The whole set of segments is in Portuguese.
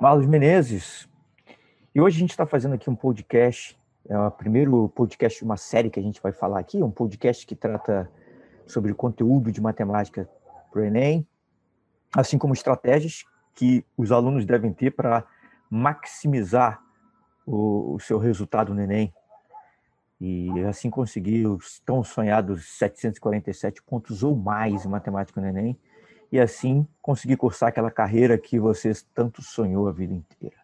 Marlos Menezes. E hoje a gente está fazendo aqui um podcast, é o primeiro podcast de uma série que a gente vai falar aqui, um podcast que trata sobre conteúdo de matemática para o Enem, assim como estratégias que os alunos devem ter para maximizar o, o, seu resultado no Enem e assim conseguir os tão sonhados 747 pontos ou mais em matemática no Enem e assim conseguir cursar aquela carreira que você tanto sonhou a vida inteira.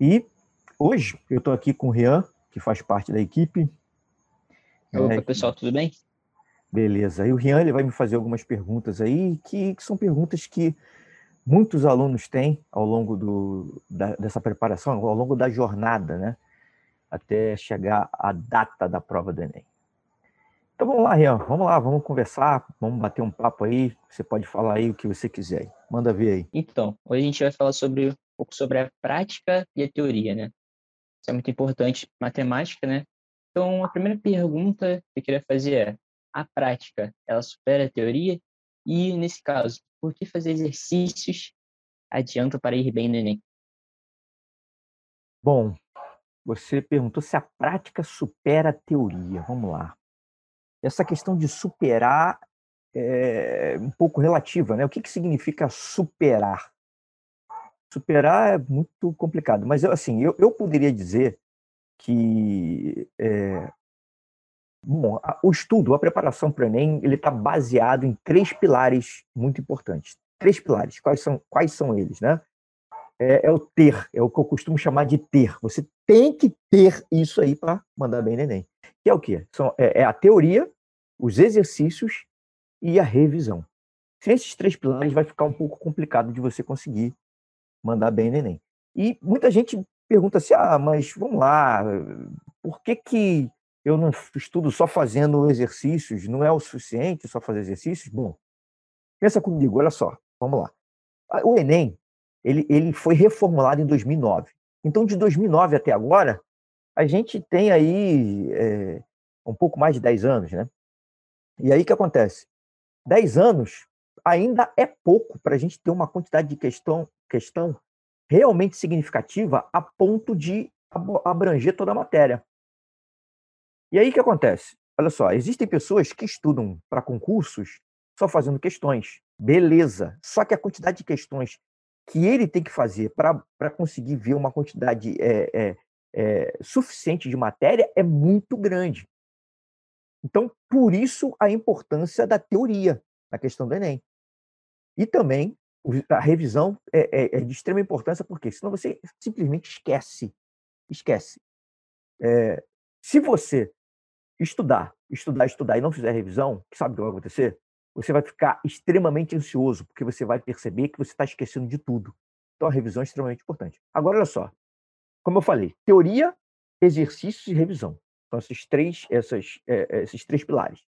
E hoje eu estou aqui com o Rian, que faz parte da equipe. Opa, é, pessoal, tudo bem? Beleza. E o Rian ele vai me fazer algumas perguntas aí, que, que são perguntas que muitos alunos têm ao longo do, da, dessa preparação, ao longo da jornada, né? Até chegar à data da prova do Enem. Então vamos lá, Rian, vamos lá, vamos conversar, vamos bater um papo aí. Você pode falar aí o que você quiser. Manda ver aí. Então, hoje a gente vai falar sobre um pouco sobre a prática e a teoria, né? Isso é muito importante, matemática, né? Então, a primeira pergunta que eu queria fazer é: a prática, ela supera a teoria? E, nesse caso, por que fazer exercícios adianta para ir bem no Enem? Bom, você perguntou se a prática supera a teoria. Vamos lá essa questão de superar é um pouco relativa, né? O que, que significa superar? Superar é muito complicado, mas assim, eu, eu poderia dizer que é, bom, o estudo, a preparação para o Enem, ele está baseado em três pilares muito importantes. Três pilares. Quais são, quais são eles, né? É, é o ter, é o que eu costumo chamar de ter. Você tem que ter isso aí para mandar bem no Enem que é o quê? São, é, é a teoria, os exercícios e a revisão. Sem esses três pilares, vai ficar um pouco complicado de você conseguir mandar bem no Enem. E muita gente pergunta assim: ah, mas vamos lá, por que, que eu não estudo só fazendo exercícios? Não é o suficiente só fazer exercícios? Bom, pensa comigo, olha só, vamos lá. O Enem, ele, ele foi reformulado em 2009. Então, de 2009 até agora, a gente tem aí é, um pouco mais de 10 anos, né? E aí o que acontece? 10 anos ainda é pouco para a gente ter uma quantidade de questão, questão realmente significativa a ponto de abranger toda a matéria. E aí o que acontece? Olha só, existem pessoas que estudam para concursos só fazendo questões. Beleza. Só que a quantidade de questões que ele tem que fazer para conseguir ver uma quantidade é, é, suficiente de matéria é muito grande. Então, por isso a importância da teoria na questão do Enem. E também a revisão é, é, é de extrema importância, porque senão você simplesmente esquece. Esquece. É, se você estudar, estudar, estudar e não fizer revisão, sabe o que vai acontecer? Você vai ficar extremamente ansioso, porque você vai perceber que você está esquecendo de tudo. Então, a revisão é extremamente importante. Agora, olha só. Como eu falei, teoria, exercícios e revisão. São esses três, essas, é, esses três pilares.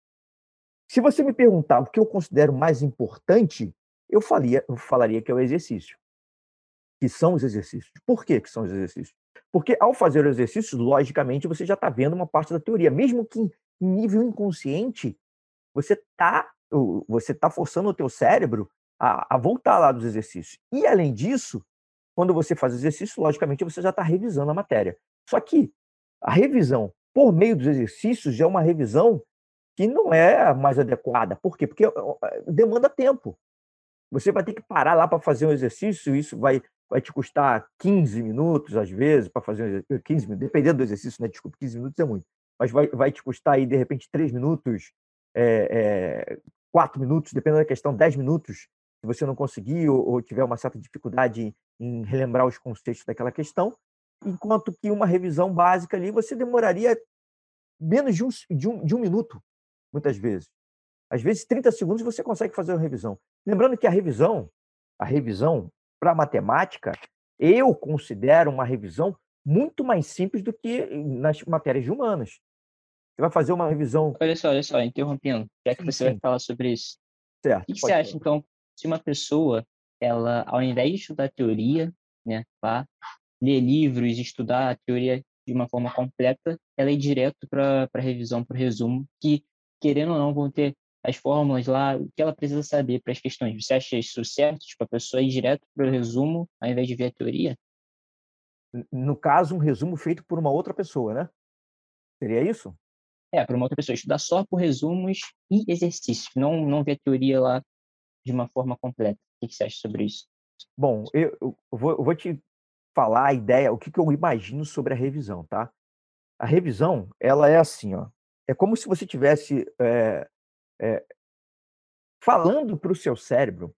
Se você me perguntar o que eu considero mais importante, eu, falia, eu falaria que é o exercício. Que são os exercícios. Por que, que são os exercícios? Porque ao fazer os exercícios, logicamente, você já está vendo uma parte da teoria. Mesmo que em nível inconsciente, você está você tá forçando o teu cérebro a, a voltar lá dos exercícios. E, além disso, quando você faz exercício, logicamente, você já está revisando a matéria. Só que a revisão por meio dos exercícios é uma revisão que não é mais adequada. Por quê? Porque demanda tempo. Você vai ter que parar lá para fazer um exercício, isso vai, vai te custar 15 minutos, às vezes, para fazer um 15 minutos, dependendo do exercício, né? Desculpa, 15 minutos é muito. Mas vai, vai te custar aí, de repente, 3 minutos, é, é, 4 minutos, dependendo da questão, 10 minutos, se você não conseguir ou, ou tiver uma certa dificuldade em relembrar os conceitos daquela questão, enquanto que uma revisão básica ali você demoraria menos de um, de um, de um minuto, muitas vezes. Às vezes, 30 segundos você consegue fazer uma revisão. Lembrando que a revisão, a revisão para matemática, eu considero uma revisão muito mais simples do que nas matérias de humanas. Você vai fazer uma revisão. Olha só, olha só, interrompendo, já que sim, você sim. vai falar sobre isso. Certo. O que você acha, então, se uma pessoa, ela, ao invés de estudar teoria, né, lá, ler livros, estudar a teoria de uma forma completa, ela é direto para a revisão, para o resumo, que, querendo ou não, vão ter as fórmulas lá, o que ela precisa saber para as questões. Você acha isso certo? Tipo, a pessoa ir direto para o resumo ao invés de ver a teoria? No caso, um resumo feito por uma outra pessoa, né? Seria isso? É, para uma outra pessoa. Estudar só por resumos e exercícios, não, não ver a teoria lá de uma forma completa. O que você acha sobre isso? Bom, eu, eu, vou, eu vou, te falar a ideia, o que, que eu imagino sobre a revisão, tá? A revisão, ela é assim, ó. É como se você tivesse é, é, falando para o seu cérebro,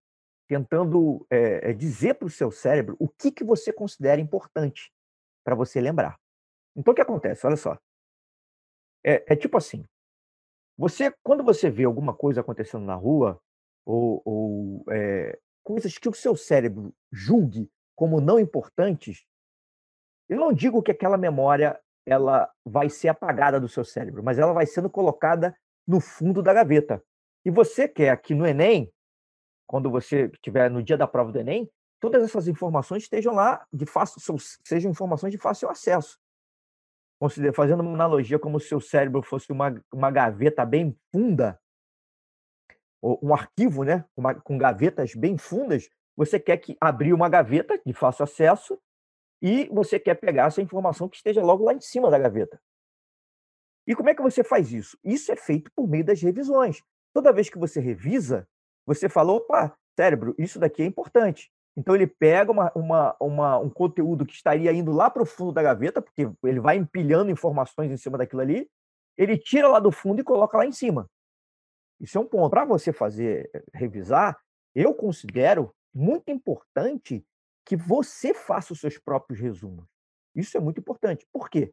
tentando é, dizer para o seu cérebro o que, que você considera importante para você lembrar. Então, o que acontece? Olha só. É, é, tipo assim: você, quando você vê alguma coisa acontecendo na rua, ou, ou é, coisas que o seu cérebro julgue como não importantes, eu não digo que aquela memória ela vai ser apagada do seu cérebro, mas ela vai sendo colocada no fundo da gaveta. E você quer que no Enem, quando você estiver no dia da prova do Enem, todas essas informações estejam lá de fácil, sejam informações de fácil acesso. Fazendo uma analogia como se o cérebro fosse uma, uma gaveta bem funda, um arquivo, né, uma, com gavetas bem fundas, você quer que abrir uma gaveta de fácil acesso e você quer pegar essa informação que esteja logo lá em cima da gaveta. E como é que você faz isso? Isso é feito por meio das revisões. Toda vez que você revisa, você fala, opa, cérebro, isso daqui é importante. Então ele pega uma, uma, uma, um conteúdo que estaria indo lá para o fundo da gaveta, porque ele vai empilhando informações em cima daquilo ali, ele tira lá do fundo e coloca lá em cima. Isso é um ponto. Para você fazer, eh, revisar, eu considero muito importante que você faça os seus próprios resumos. Isso é muito importante. Por quê?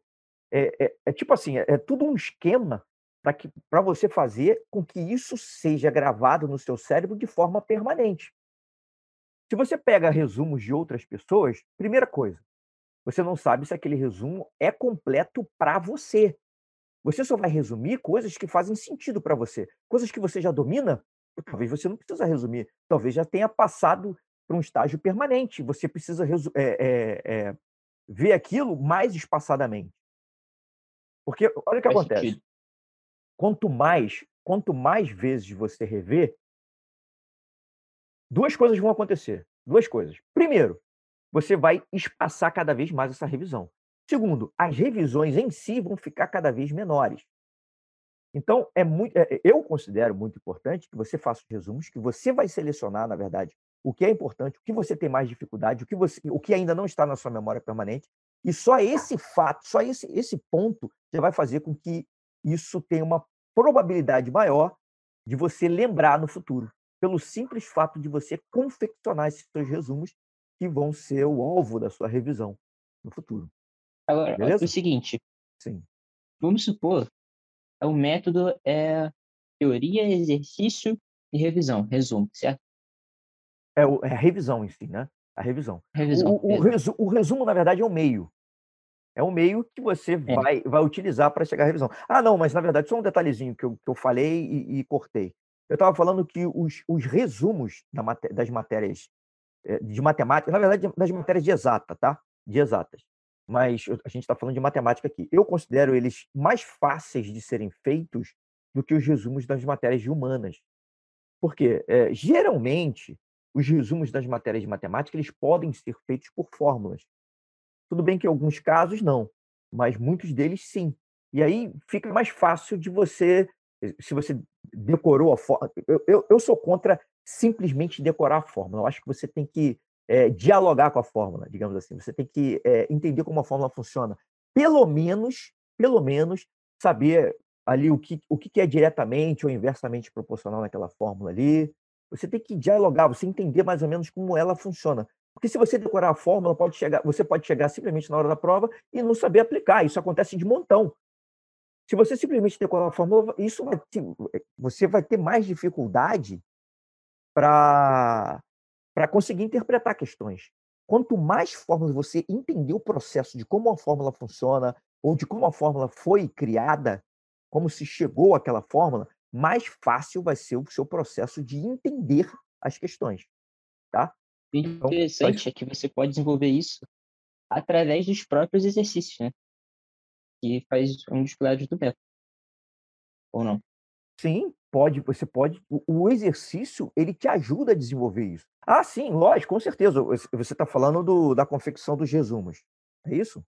É, é, é tipo assim, é, é tudo um esquema para você fazer com que isso seja gravado no seu cérebro de forma permanente. Se você pega resumos de outras pessoas, primeira coisa, você não sabe se aquele resumo é completo para você. Você só vai resumir coisas que fazem sentido para você. Coisas que você já domina, talvez você não precisa resumir. Talvez já tenha passado para um estágio permanente. Você precisa é, é, é, ver aquilo mais espaçadamente. Porque olha o que Faz acontece. Sentido. Quanto mais, quanto mais vezes você rever, duas coisas vão acontecer. Duas coisas. Primeiro, você vai espaçar cada vez mais essa revisão. Segundo, as revisões em si vão ficar cada vez menores. Então, é muito, é, eu considero muito importante que você faça os resumos, que você vai selecionar, na verdade, o que é importante, o que você tem mais dificuldade, o que, você, o que ainda não está na sua memória permanente, e só esse fato, só esse, esse ponto já vai fazer com que isso tenha uma probabilidade maior de você lembrar no futuro, pelo simples fato de você confeccionar esses seus resumos que vão ser o alvo da sua revisão no futuro. Agora, Beleza? é o seguinte. Sim. Vamos supor, o método é teoria, exercício e revisão, resumo, certo? É, o, é a revisão em si, né? A revisão. revisão o, o, resu, o, resumo, na verdade, é o meio. É o meio que você é. vai, vai utilizar para chegar à revisão. Ah, não, mas na verdade, só um detalhezinho que eu, que eu falei e, e cortei. Eu estava falando que os, os resumos da das matérias eh, de matemática, na verdade, das matérias de exata, tá? De exatas mas a gente está falando de matemática aqui. Eu considero eles mais fáceis de serem feitos do que os resumos das matérias de humanas. Porque, é, geralmente, os resumos das matérias de matemática eles podem ser feitos por fórmulas. Tudo bem que em alguns casos não, mas muitos deles sim. E aí fica mais fácil de você, se você decorou a fórmula. Eu, eu, eu sou contra simplesmente decorar a fórmula. Eu acho que você tem que é, dialogar com a fórmula, digamos assim. Você tem que é, entender como a fórmula funciona. Pelo menos, pelo menos, saber ali o que, o que é diretamente ou inversamente proporcional naquela fórmula ali. Você tem que dialogar, você entender mais ou menos como ela funciona. Porque se você decorar a fórmula, pode chegar, você pode chegar simplesmente na hora da prova e não saber aplicar. Isso acontece de montão. Se você simplesmente decorar a fórmula, isso vai te, você vai ter mais dificuldade para conseguir interpretar questões. Quanto mais fórmulas você entender o processo de como a fórmula funciona, ou de como a fórmula foi criada, como se chegou àquela fórmula, mais fácil vai ser o seu processo de entender as questões. Tá? O então, interessante é que você pode desenvolver isso através dos próprios exercícios, né? Que faz um dos pilares do método. Ou não? Sim, pode, você pode. O, exercício, ele te ajuda a desenvolver isso. Ah, sim, lógico, com certeza. Você está falando do, da confecção dos resumos. É isso?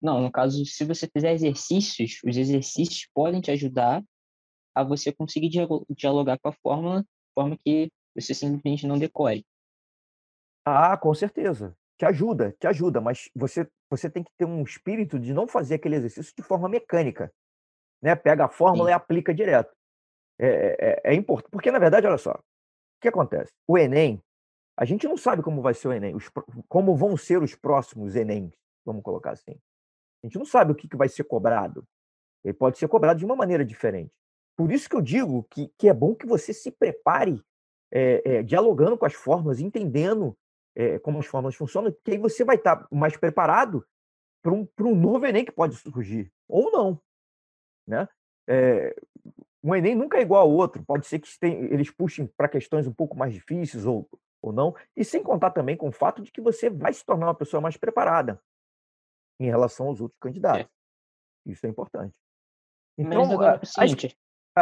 Não, no caso, se você fizer exercícios, os exercícios podem te ajudar a você conseguir dialogar com a fórmula de forma que você simplesmente não decore. Ah, com certeza. Te ajuda, te ajuda, mas você, você tem que ter um espírito de não fazer aquele exercício de forma mecânica. Né? Pega a fórmula Sim. e aplica direto. É, é, é, é importante, porque na verdade, olha só, o que acontece? O Enem, a gente não sabe como vai ser o Enem, os, como vão ser os próximos Enems, vamos colocar assim. A gente não sabe o que, que vai ser cobrado. Ele pode ser cobrado de uma maneira diferente. Por isso que eu digo que, que é bom que você se prepare é, é, dialogando com as fórmulas, entendendo é, como as fórmulas funcionam, que aí você vai estar mais preparado para um, um novo Enem que pode surgir, ou não. Né? É, um Enem nunca é igual ao outro, pode ser que eles puxem para questões um pouco mais difíceis ou, ou não, e sem contar também com o fato de que você vai se tornar uma pessoa mais preparada em relação aos outros candidatos. É. Isso é importante. Então, agora, as,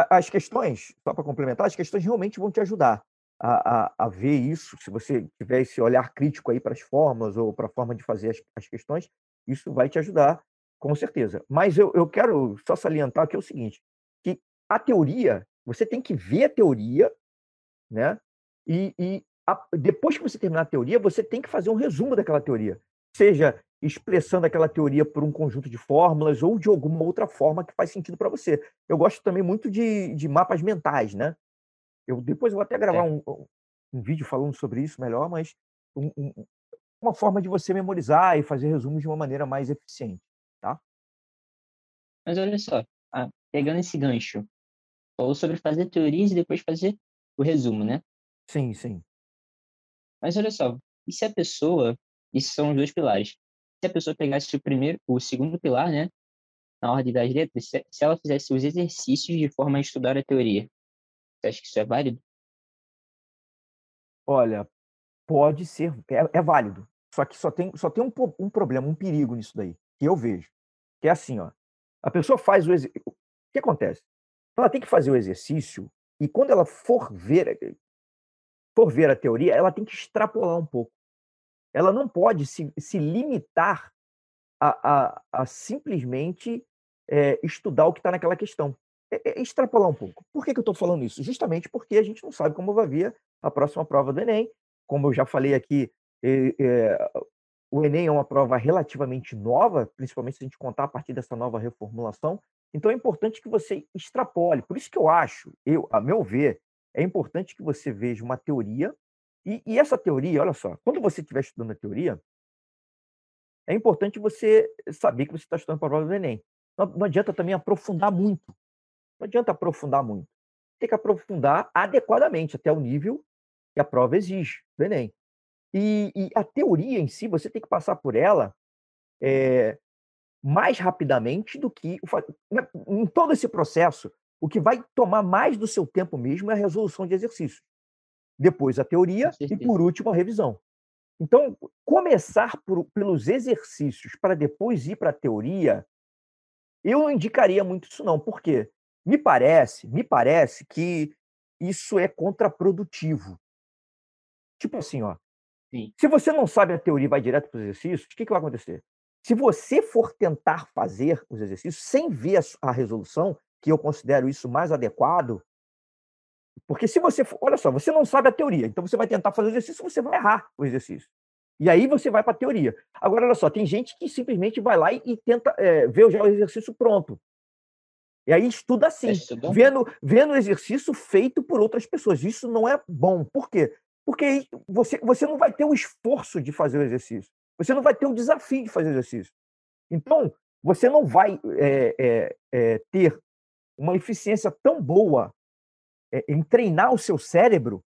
as questões, só para complementar, as questões realmente vão te ajudar a, a, a, ver isso, se você tiver esse olhar crítico aí para as fórmulas ou para a forma de fazer as, as, questões, isso vai te ajudar, com certeza. Mas eu, eu quero só salientar que é o seguinte, que a teoria, você tem que ver a teoria, né? E, e a, depois que você terminar a teoria, você tem que fazer um resumo daquela teoria, seja expressando aquela teoria por um conjunto de fórmulas ou de alguma outra forma que faz sentido para você. Eu gosto também muito de, de mapas mentais, né? Eu depois eu vou até gravar é. um, um vídeo falando sobre isso melhor, mas um, um, uma forma de você memorizar e fazer resumos de uma maneira mais eficiente, tá? Mas olha só, ah, pegando esse gancho, falou sobre fazer teorias e depois fazer o resumo, né? Sim, sim. Mas olha só, e se a pessoa, esses são os dois pilares, se a pessoa pegasse o primeiro, o segundo pilar, né, na ordem das letras, se, se ela fizesse os exercícios de forma a estudar a teoria, você acha que isso é válido? Olha, pode ser, é, é válido. Só que só tem, só tem um, um, problema, um perigo nisso daí, que eu vejo. Que é assim, ó. A pessoa faz o exercício. O que acontece? Ela tem que fazer o exercício e quando ela for ver, for ver a teoria, ela tem que extrapolar um pouco. Ela não pode se, se limitar a, a, a simplesmente é, estudar o que está naquela questão. É, é, extrapolar um pouco. Por que, que eu estou falando isso? Justamente porque a gente não sabe como vai vir a próxima prova do Enem. Como eu já falei aqui, é, é, o Enem é uma prova relativamente nova, principalmente se a gente contar a partir dessa nova reformulação. Então é importante que você extrapole. Por isso que eu acho, eu, a meu ver, é importante que você veja uma teoria. E, e essa teoria, olha só, quando você estiver estudando a teoria, é importante você saber que você está estudando para a prova do Enem. Não, não adianta também aprofundar muito. Não adianta aprofundar muito. Tem que aprofundar adequadamente até o nível que a prova exige do Enem. E, e a teoria em si, você tem que passar por ela é, mais rapidamente do que. Né, em todo esse processo, o que vai tomar mais do seu tempo mesmo é a resolução de exercícios. Depois a teoria e, por último, a revisão. Então, começar por, pelos exercícios para depois ir para a teoria, eu não indicaria muito isso, não. Por quê? Me parece, me parece que isso é contraprodutivo. Tipo assim, ó. Sim. Se você não sabe a teoria e vai direto para os exercícios, o que, que vai acontecer? Se você for tentar fazer os exercícios sem ver a resolução, que eu considero isso mais adequado, porque se você for, olha só, você não sabe a teoria, então você vai tentar fazer o exercício, você vai errar o exercício. E aí você vai para a teoria. Agora, olha só, tem gente que simplesmente vai lá e, e tenta é, ver já o exercício pronto. E aí estuda assim, é vendo, vendo o exercício feito por outras pessoas. Isso não é bom. Por quê? Porque você, você não vai ter o esforço de fazer o exercício. Você não vai ter o desafio de fazer o exercício. Então, você não vai é, é, é, ter uma eficiência tão boa é, em treinar o seu cérebro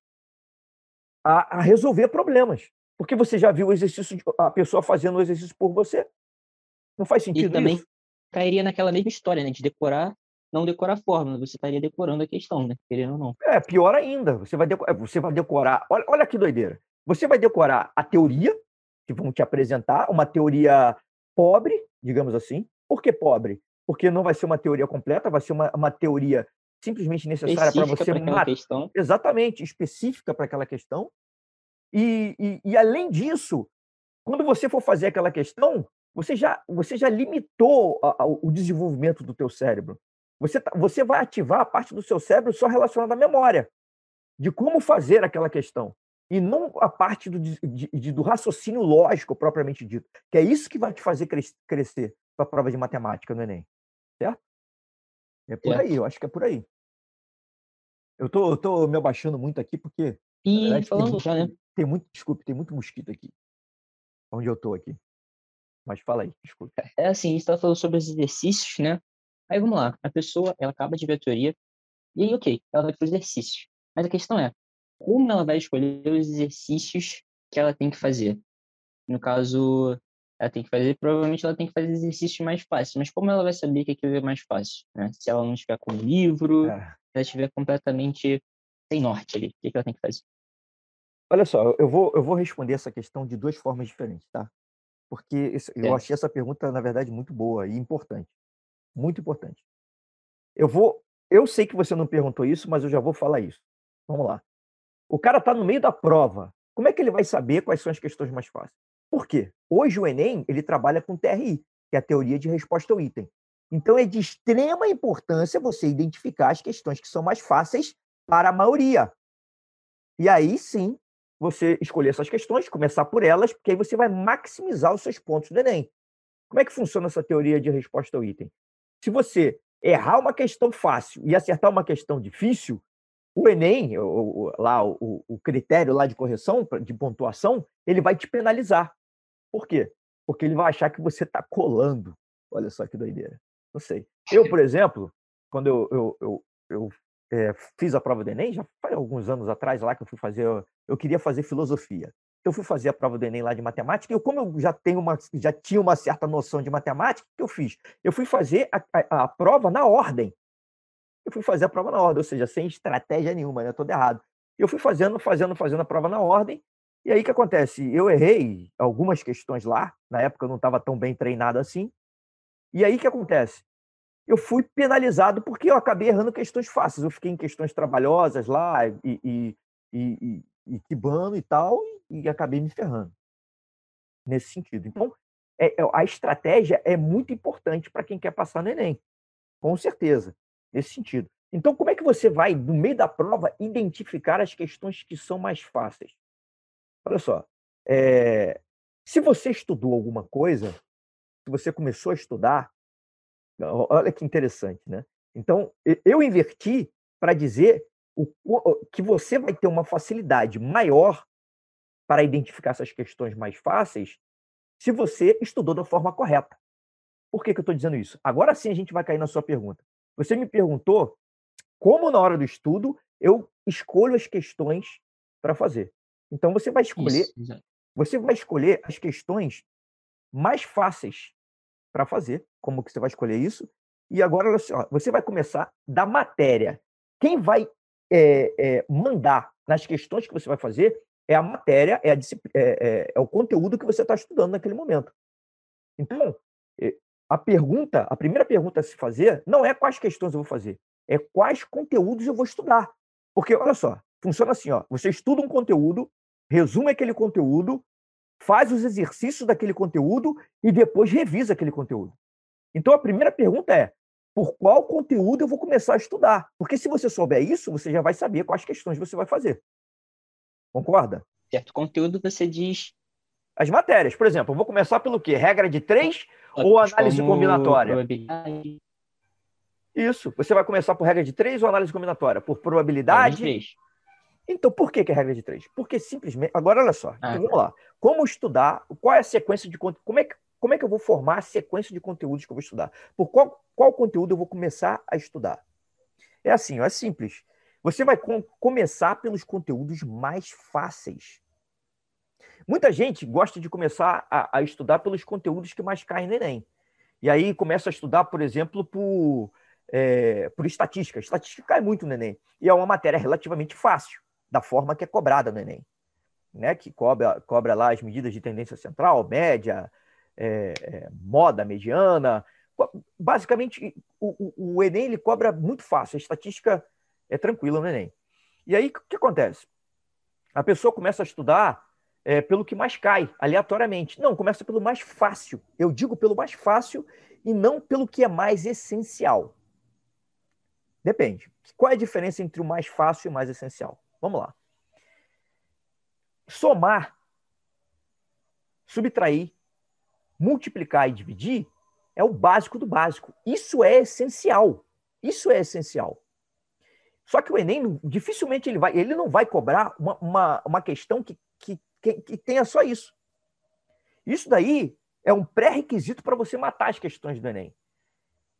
a, a, resolver problemas. Porque você já viu o exercício, a pessoa fazendo o exercício por você. Não faz sentido e também isso? cairia naquela mesma história, né? De decorar não decorar a fórmula, você estaria decorando a questão, né? Querendo ou não. É, pior ainda, você vai, decorar, você vai decorar. Olha, olha que doideira. Você vai decorar a teoria, que vão te apresentar, uma teoria pobre, digamos assim. Por que pobre? Porque não vai ser uma teoria completa, vai ser uma, uma teoria simplesmente necessária para você matar. Questão. Exatamente, específica para aquela questão. E, e, e, além disso, quando você for fazer aquela questão, você já, você já limitou a, a, o desenvolvimento do teu cérebro. Você, tá, você vai ativar a parte do seu cérebro só relacionada à memória, de como fazer aquela questão. E não a parte do, de, de, do raciocínio lógico, propriamente dito. Que é isso que vai te fazer crescer para a prova de matemática no Enem. Certo? É por aí, eu acho que é por aí. Eu tô, eu tô me abaixando muito aqui porque. E verdade, falando tem, já, né? Tem muito, desculpe, tem muito mosquito aqui. Onde eu tô aqui. Mas fala aí, desculpe. É assim, você tá falando sobre os exercícios, né? Aí vamos lá. A pessoa, ela acaba de ver a teoria. E aí, ok, ela vai para os exercícios. Mas a questão é, como ela vai escolher os exercícios que ela tem que fazer? No caso, ela tem que fazer, provavelmente ela tem que fazer exercícios mais fáceis, mas como ela vai saber que aquilo é mais fácil? Né? Se ela não estiver com o livro, é. se ela estiver completamente sem norte ali, o que, ela tem que fazer? Olha só, eu vou, eu vou responder essa questão de duas formas diferentes, tá? Porque esse, eu achei essa pergunta, na verdade, muito boa e importante. Muito importante. Eu vou. Eu sei que você não perguntou isso, mas eu já vou falar isso. Vamos lá. O cara está no meio da prova. Como é que ele vai saber quais são as questões mais fáceis? Por quê? Hoje o Enem ele trabalha com TRI, que é a teoria de resposta ao item. Então é de extrema importância você identificar as questões que são mais fáceis para a maioria. E aí sim, você escolher essas questões, começar por elas, porque aí você vai maximizar os seus pontos do Enem. Como é que funciona essa teoria de resposta ao item? Se você errar uma questão fácil e acertar uma questão difícil, o Enem, o, lá, o, o critério lá de correção, de pontuação, ele vai te penalizar. Por quê? Porque ele vai achar que você está colando. Olha só que doideira. Não sei. Eu, por exemplo, quando eu, eu, eu, eu é, fiz a prova do Enem, já faz alguns anos atrás lá que eu fui fazer, eu queria fazer filosofia. Eu fui fazer a prova do Enem lá de matemática, eu, como eu já, tenho uma, já tinha uma certa noção de matemática, o que eu fiz? Eu fui fazer a, a, a prova na ordem. Eu fui fazer a prova na ordem, ou seja, sem estratégia nenhuma, né? Todo errado. Eu fui fazendo, fazendo, fazendo a prova na ordem, e aí o que acontece? Eu errei algumas questões lá, na época eu não estava tão bem treinado assim. E aí o que acontece? Eu fui penalizado porque eu acabei errando questões fáceis. Eu fiquei em questões trabalhosas lá e, e, e, quibando e tal, e, e acabei me ferrando nesse sentido. Então, é, é a estratégia é muito importante para quem quer passar no Enem, com certeza, nesse sentido. Então, como é que você vai, no meio da prova, identificar as questões que são mais fáceis? Olha só, é, se você estudou alguma coisa, se você começou a estudar, olha que interessante, né? Então, eu inverti para dizer o, que você vai ter uma facilidade maior para identificar essas questões mais fáceis se você estudou da forma correta. Por que, que eu estou dizendo isso? Agora sim a gente vai cair na sua pergunta. Você me perguntou como, na hora do estudo, eu escolho as questões para fazer. Então você vai escolher, Isso, você vai escolher as questões mais fáceis para fazer, como que você vai escolher isso? E agora você vai começar da matéria. Quem vai é, é, mandar nas questões que você vai fazer é a matéria, é, a, é, é o conteúdo que você está estudando naquele momento. Então, a pergunta, a primeira pergunta a se fazer não é quais questões eu vou fazer, é quais conteúdos eu vou estudar. Porque, olha só, funciona assim, ó, você estuda um conteúdo, resume aquele conteúdo, faz os exercícios daquele conteúdo e depois revisa aquele conteúdo. Então a primeira pergunta é: por qual conteúdo eu vou começar a estudar? Porque se você souber isso, você já vai saber quais questões você vai fazer. Concorda? Certo conteúdo você diz. As matérias, por exemplo, eu vou começar pelo quê? Regra de três ou análise combinatória? Probabilidade. Isso. Você vai começar por regra de três ou análise combinatória? Por probabilidade? Então, por que, que é regra de três? Porque simplesmente. Agora, olha só. Ah. Então, vamos lá. Como estudar? Qual é a sequência de conteúdo? Como é que. Como é que eu vou formar a sequência de conteúdos que eu vou estudar? Por qual, qual conteúdo eu vou começar a estudar? É assim, é simples. Você vai com, começar pelos conteúdos mais fáceis. Muita gente gosta de começar a, a, estudar pelos conteúdos que mais caem no Enem. E aí começa a estudar, por exemplo, por, é, por estatística. Estatística cai muito no Enem. E é uma matéria relativamente fácil da forma que é cobrada no Enem, né? que cobra, cobra lá as medidas de tendência central, média, é, é, moda, mediana, basicamente, o, o, o Enem ele cobra muito fácil, a estatística é tranquila no Enem. E aí, o que acontece? A pessoa começa a estudar é, pelo que mais cai, aleatoriamente. Não, começa pelo mais fácil. Eu digo pelo mais fácil e não pelo que é mais essencial. Depende. Qual é a diferença entre o mais fácil e o mais essencial? Vamos lá. Somar, subtrair, multiplicar e dividir é o básico do básico. Isso é essencial. Isso é essencial. Só que o Enem dificilmente ele vai, ele não vai cobrar uma, uma, uma questão que, que, que, tenha só isso. Isso daí é um pré-requisito para você matar as questões do Enem.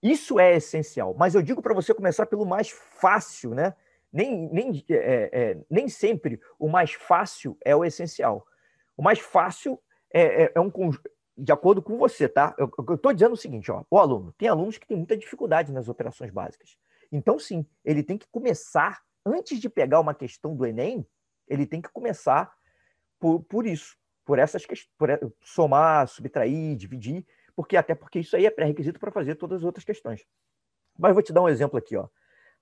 Isso é essencial. Mas eu digo para você começar pelo mais fácil, né? Nem, nem, é, é, nem sempre o mais fácil é o essencial. O mais fácil é, é, é um de acordo com você, tá? Eu estou dizendo o seguinte, ó, o aluno, tem alunos que têm muita dificuldade nas operações básicas. Então, sim, ele tem que começar, antes de pegar uma questão do Enem, ele tem que começar por, por isso, por essas questões, somar, subtrair, dividir, porque até porque isso aí é pré-requisito para fazer todas as outras questões. Mas vou te dar um exemplo aqui, ó.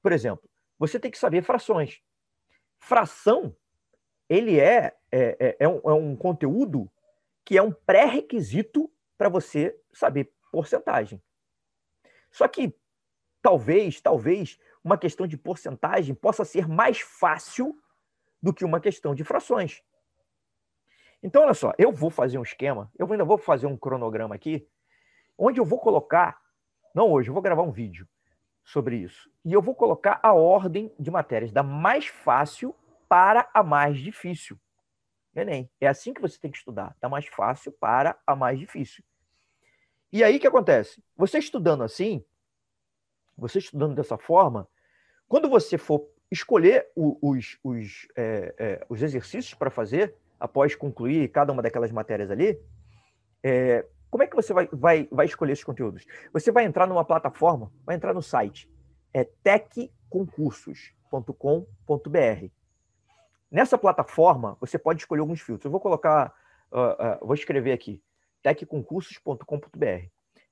Por exemplo, você tem que saber frações. Fração, ele é, é, é, é um, é um conteúdo que é um pré-requisito para você saber porcentagem. Só que talvez, talvez, uma questão de porcentagem possa ser mais fácil do que uma questão de frações. Então, olha só, eu vou fazer um esquema, eu ainda vou fazer um cronograma aqui, onde eu vou colocar, não hoje, eu vou gravar um vídeo sobre isso, e eu vou colocar a ordem de matérias da mais fácil para a mais difícil. Enem. É assim que você tem que estudar, da mais fácil para a mais difícil. E aí o que acontece? Você estudando assim, você estudando dessa forma, quando você for escolher os, os, é, é, os exercícios para fazer, após concluir cada uma daquelas matérias ali, é, como é que você vai, vai, vai escolher esses conteúdos? Você vai entrar numa plataforma, vai entrar no site, é techconcursos.com.br. Nessa plataforma, você pode escolher alguns filtros. Eu vou colocar, uh, uh, vou escrever aqui, techconcursos.com.br.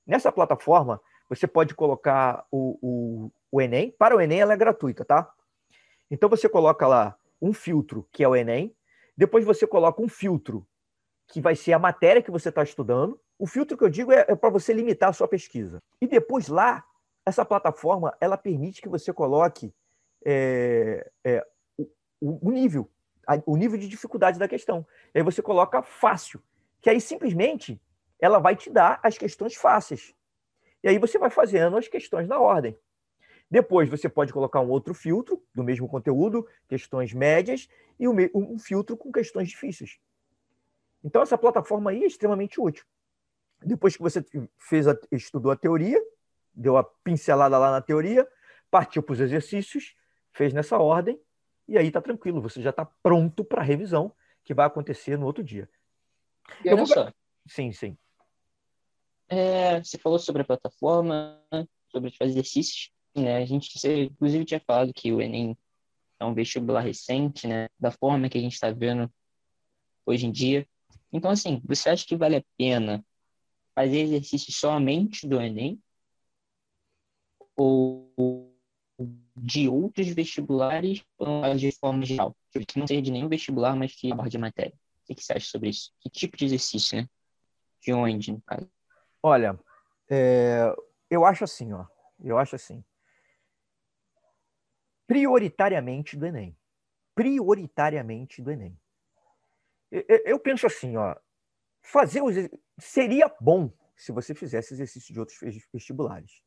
Nessa plataforma, você pode colocar o, o, o Enem. Para o Enem, ela é gratuita, tá? Então, você coloca lá um filtro, que é o Enem. Depois, você coloca um filtro, que vai ser a matéria que você está estudando. O filtro que eu digo é, é para você limitar a sua pesquisa. E depois, lá, essa plataforma, ela permite que você coloque é, é, o, o nível, a, o nível de dificuldade da questão. Aí você coloca fácil, que aí simplesmente ela vai te dar as questões fáceis. E aí você vai fazendo as questões na ordem. Depois você pode colocar um outro filtro do mesmo conteúdo, questões médias, e um filtro com questões difíceis. Então essa plataforma aí é extremamente útil. Depois que você fez a, estudou a teoria, deu a pincelada lá na teoria, partiu para os exercícios, fez nessa ordem, e aí está tranquilo, você já está pronto para a revisão, que vai acontecer no outro dia. E olha vou... só. Sim, sim. É, você falou sobre a plataforma, sobre os exercícios. Né? A gente, você, inclusive, tinha falado que o Enem é um vestibular recente, né? Da forma que a gente está vendo hoje em dia. Então, assim, você acha que vale a pena fazer exercício somente do Enem? Ou de outros vestibulares de forma geral? Que não seja de nenhum vestibular, mas que aborde a matéria. O que você acha sobre isso? Que tipo de exercício, né? De onde, no caso? Olha, é, eu acho assim, ó. Eu acho assim. Prioritariamente do Enem. Prioritariamente do Enem. Eu penso assim, ó. Fazer os, seria bom se você fizesse exercício de outros vestibulares.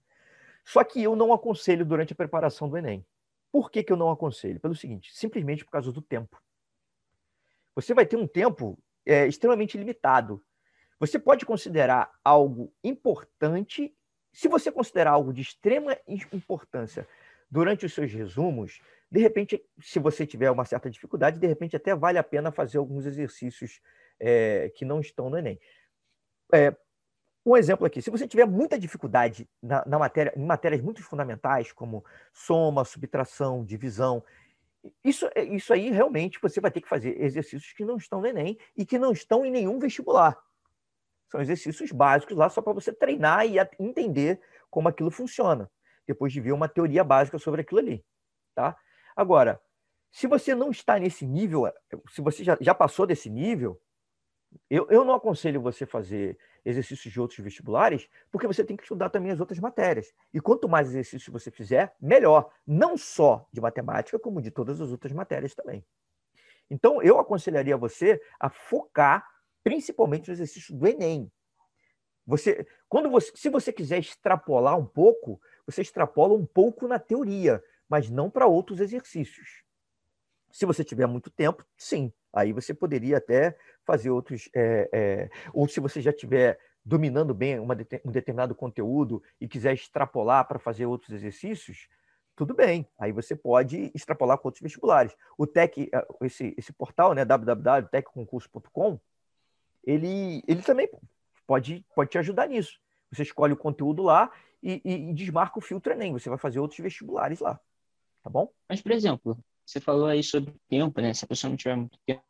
Só que eu não aconselho durante a preparação do Enem. Por que, que eu não aconselho? Pelo seguinte, simplesmente por causa do tempo. Você vai ter um tempo é, extremamente limitado você pode considerar algo importante, se você considerar algo de extrema importância durante os seus resumos, de repente, se você tiver uma certa dificuldade, de repente até vale a pena fazer alguns exercícios é, que não estão no Enem. É, um exemplo aqui, se você tiver muita dificuldade na, na, matéria, em matérias muito fundamentais, como soma, subtração, divisão, isso, isso aí realmente você vai ter que fazer exercícios que não estão no Enem e que não estão em nenhum vestibular. São exercícios básicos lá só para você treinar e entender como aquilo funciona, depois de ver uma teoria básica sobre aquilo ali, tá? Agora, se você não está nesse nível, se você já, já passou desse nível, eu, eu não aconselho você fazer exercícios de outros vestibulares, porque você tem que estudar também as outras matérias. E quanto mais exercícios você fizer, melhor. Não só de matemática, como de todas as outras matérias também. Então, eu aconselharia você a focar principalmente no exercício do Enem. Você, quando você, se você quiser extrapolar um pouco, você extrapola um pouco na teoria, mas não para outros exercícios. Se você tiver muito tempo, sim, aí você poderia até fazer outros. É, é, ou se você já tiver dominando bem uma, um determinado conteúdo e quiser extrapolar para fazer outros exercícios, tudo bem. Aí você pode extrapolar com outros vestibulares. O Tec, eh, esse, esse portal, né, www.tecconcurso.com, ele, ele também pode, pode te ajudar nisso. Você escolhe o conteúdo lá e, e, e desmarca o filtro Enem. Você vai fazer outros vestibulares lá. Tá bom? Mas, por exemplo, você falou aí sobre tempo, né? Se a pessoa não tiver muito tempo,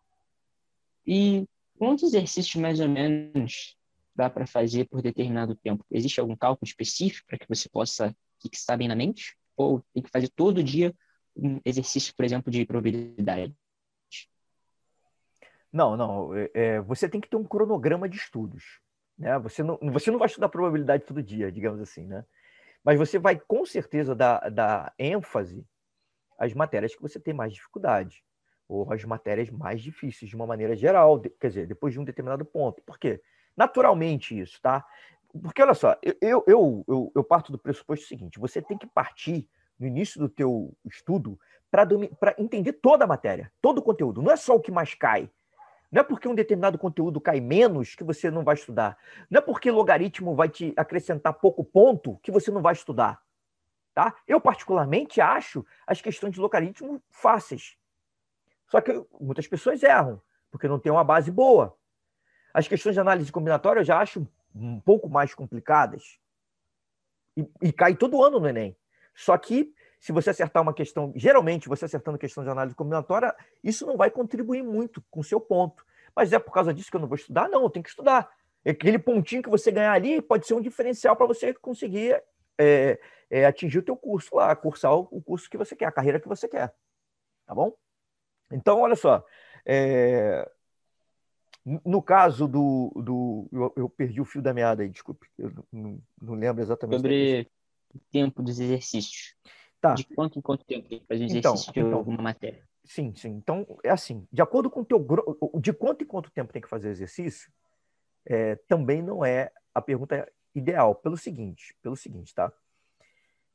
e quantos exercícios mais ou menos dá para fazer por determinado tempo? Existe algum cálculo específico para que você possa fixar bem na mente? Ou tem que fazer todo dia um exercício, por exemplo, de probabilidade? Não, não. É, é, você tem que ter um cronograma de estudos. Né? Você, não, você não vai estudar probabilidade todo dia, digamos assim, né? Mas você vai, com certeza, dar, dar ênfase às matérias que você tem mais dificuldade ou as matérias mais difíceis, de uma maneira geral, quer dizer, depois de um determinado ponto. Por quê? Naturalmente isso, tá? Porque, olha só, eu, eu, eu, eu parto do pressuposto seguinte, você tem que partir no início do teu estudo para entender toda a matéria, todo o conteúdo. Não é só o que mais cai. Não é porque um determinado conteúdo cai menos que você não vai estudar. Não é porque logaritmo vai te acrescentar pouco ponto que você não vai estudar. Tá? Eu, particularmente, acho as questões de logaritmo fáceis. Só que muitas pessoas erram, porque não tem uma base boa. As questões de análise combinatória eu já acho um pouco mais complicadas. E, e cai todo ano no Enem. Só que, se você acertar uma questão, geralmente você acertando questão de análise combinatória, isso não vai contribuir muito com o seu ponto. Mas é por causa disso que eu não vou estudar? Não, eu tenho que estudar. Aquele pontinho que você ganhar ali pode ser um diferencial para você conseguir é, é, atingir o teu curso lá, cursar o curso que você quer, a carreira que você quer. Tá bom? Então, olha só. É... No caso do. do eu, eu, perdi o fio da meada aí, desculpe. Eu não, não lembro exatamente. Sobre o tempo dos exercícios. Tá. De quanto em quanto tempo tem que fazer então, exercício então, de alguma matéria? Sim, sim. Então, é assim, de acordo com o teu. De quanto em quanto tempo tem que fazer exercício, é, também não é a pergunta ideal. Pelo seguinte, pelo seguinte, tá?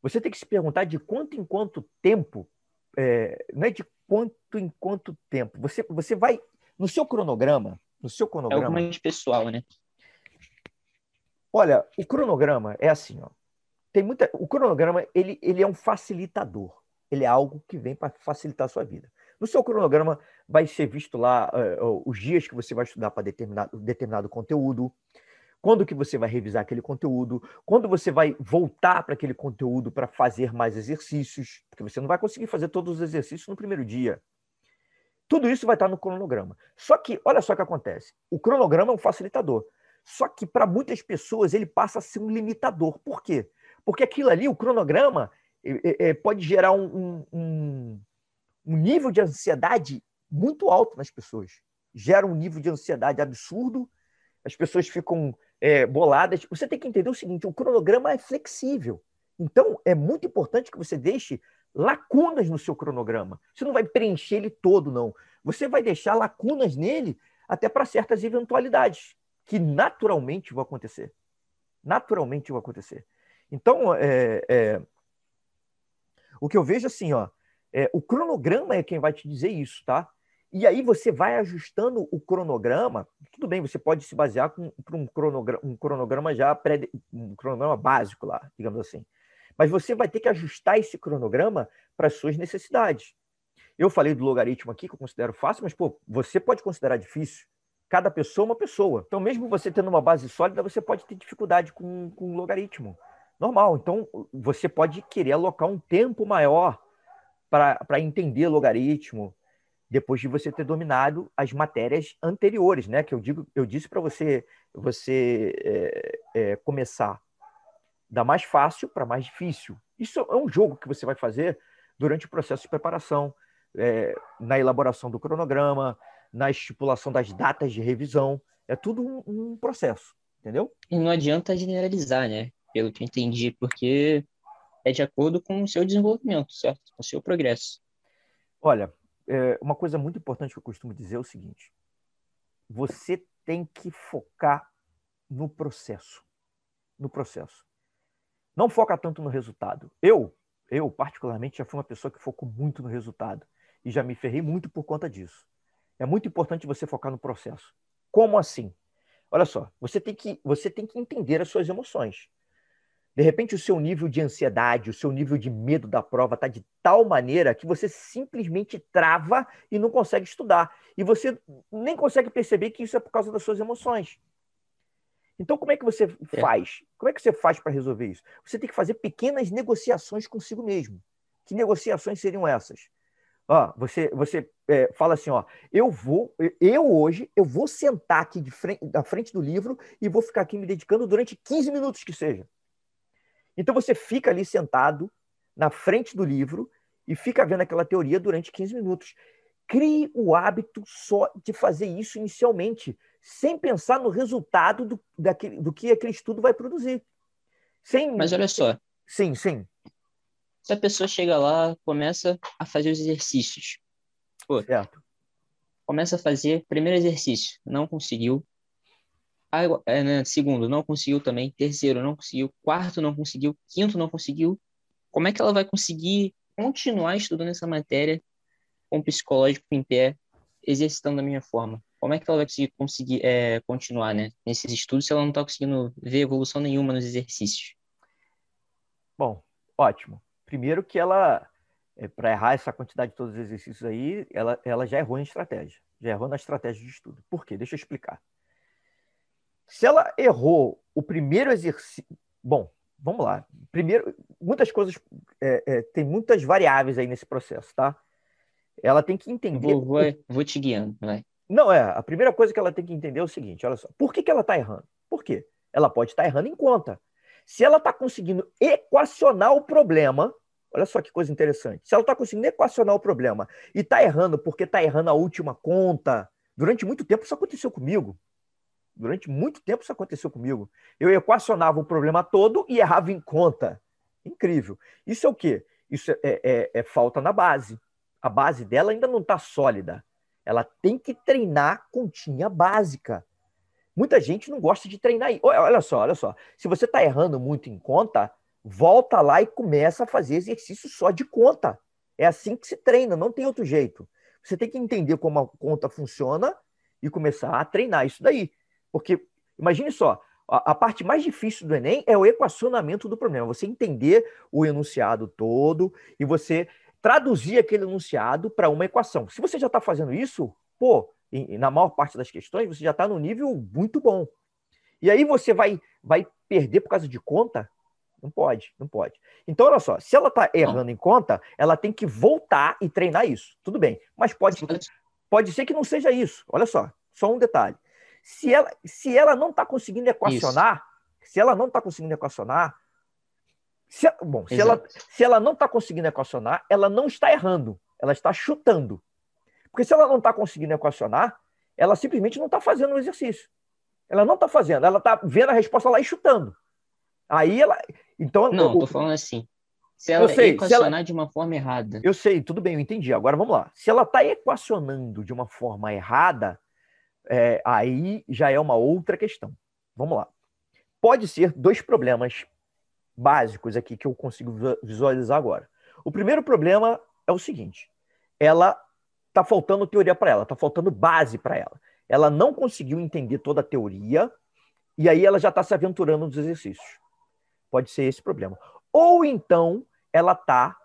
Você tem que se perguntar de quanto em quanto tempo, é, não é de quanto em quanto tempo. Você, você vai, no seu cronograma, no seu cronograma... É algo mais pessoal, né? Olha, o cronograma é assim, ó. Tem muita, o cronograma ele, ele é um facilitador. Ele é algo que vem para facilitar a sua vida. No seu cronograma vai ser visto lá uh, os dias que você vai estudar para determinado, determinado conteúdo, quando que você vai revisar aquele conteúdo, quando você vai voltar para aquele conteúdo para fazer mais exercícios, porque você não vai conseguir fazer todos os exercícios no primeiro dia. Tudo isso vai estar no cronograma. Só que, olha só o que acontece. O cronograma é um facilitador. Só que para muitas pessoas ele passa a ser um limitador. Por quê? Porque aquilo ali, o cronograma, é, é, pode gerar um, um, um nível de ansiedade muito alto nas pessoas. Gera um nível de ansiedade absurdo, as pessoas ficam é, boladas. Você tem que entender o seguinte: o cronograma é flexível. Então, é muito importante que você deixe lacunas no seu cronograma. Você não vai preencher ele todo, não. Você vai deixar lacunas nele até para certas eventualidades que naturalmente vão acontecer. Naturalmente vão acontecer. Então, é, é, o que eu vejo assim, ó, é, o cronograma é quem vai te dizer isso, tá? E aí você vai ajustando o cronograma. Tudo bem, você pode se basear com, um, cronograma, um cronograma já pré, um cronograma básico lá, digamos assim. Mas você vai ter que ajustar esse cronograma para as suas necessidades. Eu falei do logaritmo aqui, que eu considero fácil, mas pô, você pode considerar difícil. Cada pessoa é uma pessoa. Então, mesmo você tendo uma base sólida, você pode ter dificuldade com, com logaritmo. Normal. Então, você pode querer alocar um tempo maior para entender logaritmo, depois de você ter dominado as matérias anteriores, né? Que eu digo, eu disse para você, você é, é, começar da mais fácil para mais difícil. Isso é um jogo que você vai fazer durante o processo de preparação, é, na elaboração do cronograma, na estipulação das datas de revisão. É tudo um, um processo, entendeu? E não adianta generalizar, né? Pelo que eu entendi, porque é de acordo com o seu desenvolvimento, certo? Com o seu progresso. Olha, é, uma coisa muito importante que eu costumo dizer é o seguinte: você tem que focar no processo. No processo. Não foca tanto no resultado. Eu, eu particularmente, já fui uma pessoa que focou muito no resultado e já me ferrei muito por conta disso. É muito importante você focar no processo. Como assim? Olha só, você tem que, você tem que entender as suas emoções. De repente, o seu nível de ansiedade, o seu nível de medo da prova está de tal maneira que você simplesmente trava e não consegue estudar. E você nem consegue perceber que isso é por causa das suas emoções. Então, como é que você é. faz? Como é que você faz para resolver isso? Você tem que fazer pequenas negociações consigo mesmo. Que negociações seriam essas? Ó, você você é, fala assim, ó, eu vou, eu hoje, eu vou sentar aqui de frente, na frente do livro e vou ficar aqui me dedicando durante 15 minutos que seja. Então você fica ali sentado na frente do livro e fica vendo aquela teoria durante 15 minutos. Crie o hábito só de fazer isso inicialmente, sem pensar no resultado do, daquele, do que aquele estudo vai produzir. Sem... Mas olha só. Sim, sim. Se a pessoa chega lá, começa a fazer os exercícios. Pô, certo. Começa a fazer primeiro exercício, não conseguiu. Ah, é, né? Segundo, não conseguiu também. Terceiro, não conseguiu. Quarto, não conseguiu. Quinto, não conseguiu. Como é que ela vai conseguir continuar estudando essa matéria com o psicológico em pé, exercitando da minha forma? Como é que ela vai conseguir, conseguir é, continuar né, nesses estudos se ela não está conseguindo ver evolução nenhuma nos exercícios? Bom, ótimo. Primeiro que ela, é, para errar essa quantidade de todos os exercícios aí, ela, ela já errou em estratégia. Já errou na estratégia de estudo. Por quê? Deixa eu explicar. Se ela errou o primeiro exercício. Bom, vamos lá. Primeiro, muitas coisas. É, é, tem muitas variáveis aí nesse processo, tá? Ela tem que entender. Vou, vou, vou te guiando, vai. Não, é. A primeira coisa que ela tem que entender é o seguinte: olha só. Por que, que ela está errando? Por quê? Ela pode estar tá errando em conta. Se ela está conseguindo equacionar o problema, olha só que coisa interessante. Se ela está conseguindo equacionar o problema e está errando porque está errando a última conta, durante muito tempo isso aconteceu comigo. Durante muito tempo isso aconteceu comigo. Eu equacionava o problema todo e errava em conta. Incrível. Isso é o quê? Isso é, é, é falta na base. A base dela ainda não está sólida. Ela tem que treinar continha básica. Muita gente não gosta de treinar. Olha só, olha só. Se você está errando muito em conta, volta lá e começa a fazer exercício só de conta. É assim que se treina, não tem outro jeito. Você tem que entender como a conta funciona e começar a treinar isso daí. Porque, imagine só, a, a, parte mais difícil do Enem é o equacionamento do problema. Você entender o enunciado todo e você traduzir aquele enunciado para uma equação. Se você já está fazendo isso, pô, em, na maior parte das questões, você já está no nível muito bom. E aí você vai, vai perder por causa de conta? Não pode, não pode. Então, olha só, se ela está errando em conta, ela tem que voltar e treinar isso. Tudo bem. Mas pode, pode ser que não seja isso. Olha só, só um detalhe. Se ela, se ela não está conseguindo equacionar, Isso. se ela não está conseguindo equacionar, se, bom, se ela, se ela não está conseguindo equacionar, ela não está errando, ela está chutando. Porque se ela não está conseguindo equacionar, ela simplesmente não está fazendo o exercício. Ela não está fazendo, ela está vendo a resposta lá e chutando. Aí ela. Então, não, estou falando assim. Se ela sei, equacionar se ela... de uma forma errada. Eu sei, tudo bem, eu entendi. Agora vamos lá. Se ela está equacionando de uma forma errada, é, aí já é uma outra questão. Vamos lá. Pode ser dois problemas básicos aqui que eu consigo visualizar agora. O primeiro problema é o seguinte: ela está faltando teoria para ela, está faltando base para ela. Ela não conseguiu entender toda a teoria e aí ela já está se aventurando nos exercícios. Pode ser esse problema. Ou então ela está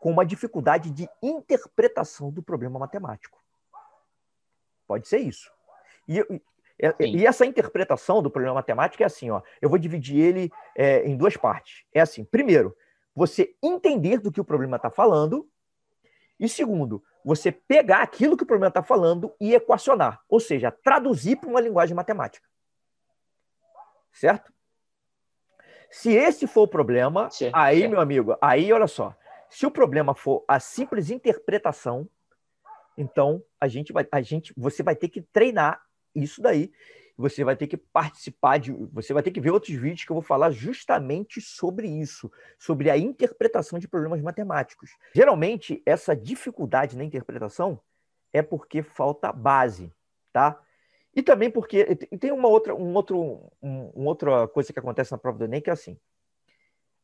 com uma dificuldade de interpretação do problema matemático. Pode ser isso. E, e, e, essa interpretação do problema matemático é assim, ó. Eu vou dividir ele é, em duas partes. É assim, primeiro, você entender do que o problema está falando, E segundo, você pegar aquilo que o problema está falando e equacionar, ou seja, traduzir para uma linguagem matemática. Certo? Se esse for o problema, certo, aí, certo. meu amigo, aí olha só, se o problema for a simples interpretação, então a gente vai, a gente, você vai ter que treinar isso daí. Você vai ter que participar de, você vai ter que ver outros vídeos que eu vou falar justamente sobre isso, sobre a interpretação de problemas matemáticos. Geralmente essa dificuldade na interpretação é porque falta base, tá? E também porque tem uma outra, um outro, um, uma outra coisa que acontece na prova do Enem que é assim: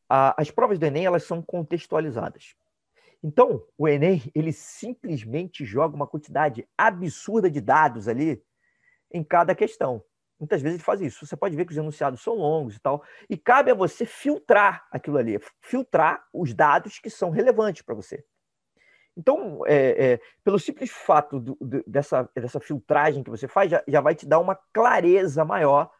a, as provas do Enem elas são contextualizadas. Então, o Enem ele simplesmente joga uma quantidade absurda de dados ali em cada questão. Muitas vezes ele faz isso. Você pode ver que os enunciados são longos e tal, e cabe a você filtrar aquilo ali, filtrar os dados que são relevantes para você. Então, é, é, pelo simples fato do, do, dessa, dessa filtragem que você faz, já, já vai te dar uma clareza maior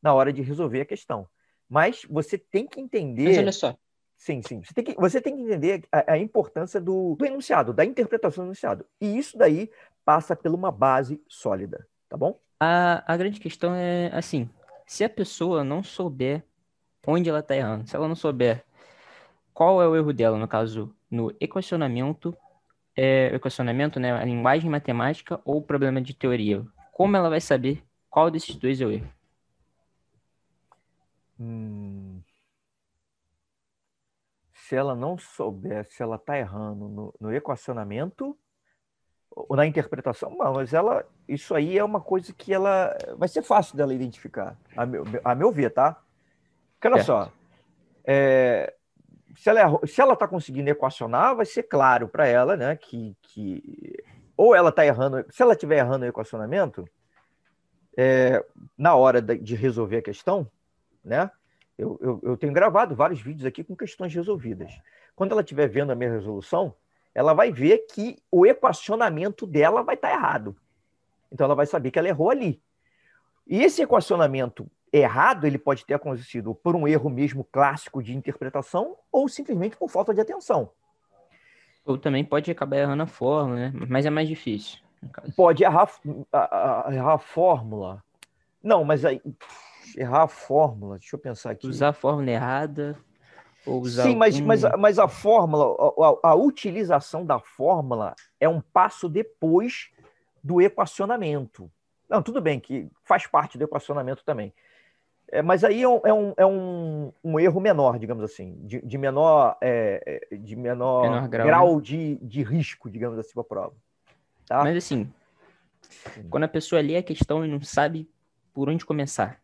na hora de resolver a questão. Mas você tem que entender. Mas olha só. Sim, sim. Você tem que, você tem que entender a, a importância do, do enunciado, da interpretação do enunciado. E isso daí passa por uma base sólida, tá bom? A, a grande questão é assim: se a pessoa não souber onde ela está errando, se ela não souber qual é o erro dela, no caso, no equacionamento é, equacionamento, né, a linguagem matemática ou o problema de teoria? Como ela vai saber qual desses dois é o erro? Hum... Se ela não souber se ela está errando no, no, equacionamento ou na interpretação, mas ela, isso aí é uma coisa que ela vai ser fácil dela identificar, a meu, a meu ver, tá? Porque olha certo. só, é, se ela se ela está conseguindo equacionar, vai ser claro para ela, né, que, que ou ela está errando, se ela estiver errando o equacionamento, é, na hora de resolver a questão, né, eu, eu, eu, tenho gravado vários vídeos aqui com questões resolvidas. Quando ela estiver vendo a minha resolução, ela vai ver que o equacionamento dela vai estar tá errado. Então ela vai saber que ela errou ali. E esse equacionamento errado ele pode ter acontecido por um erro mesmo clássico de interpretação ou simplesmente por falta de atenção. Ou também pode acabar errando a fórmula, né? Mas é mais difícil. Pode errar a, a, errar a fórmula. Não, mas aí errar a fórmula, deixa eu pensar aqui. Usar a fórmula errada. Sim, mas, mas, mas a fórmula, a, a utilização da fórmula é um passo depois do equacionamento. Não, tudo bem que faz parte do equacionamento também. É, mas aí é, um, é, um, é um, um, erro menor, digamos assim, de, de menor, é, é de menor, menor grau, grau né? de, de risco, digamos assim, para a prova. Tá? Mas assim, Sim. quando a pessoa lê a questão e não sabe por onde começar,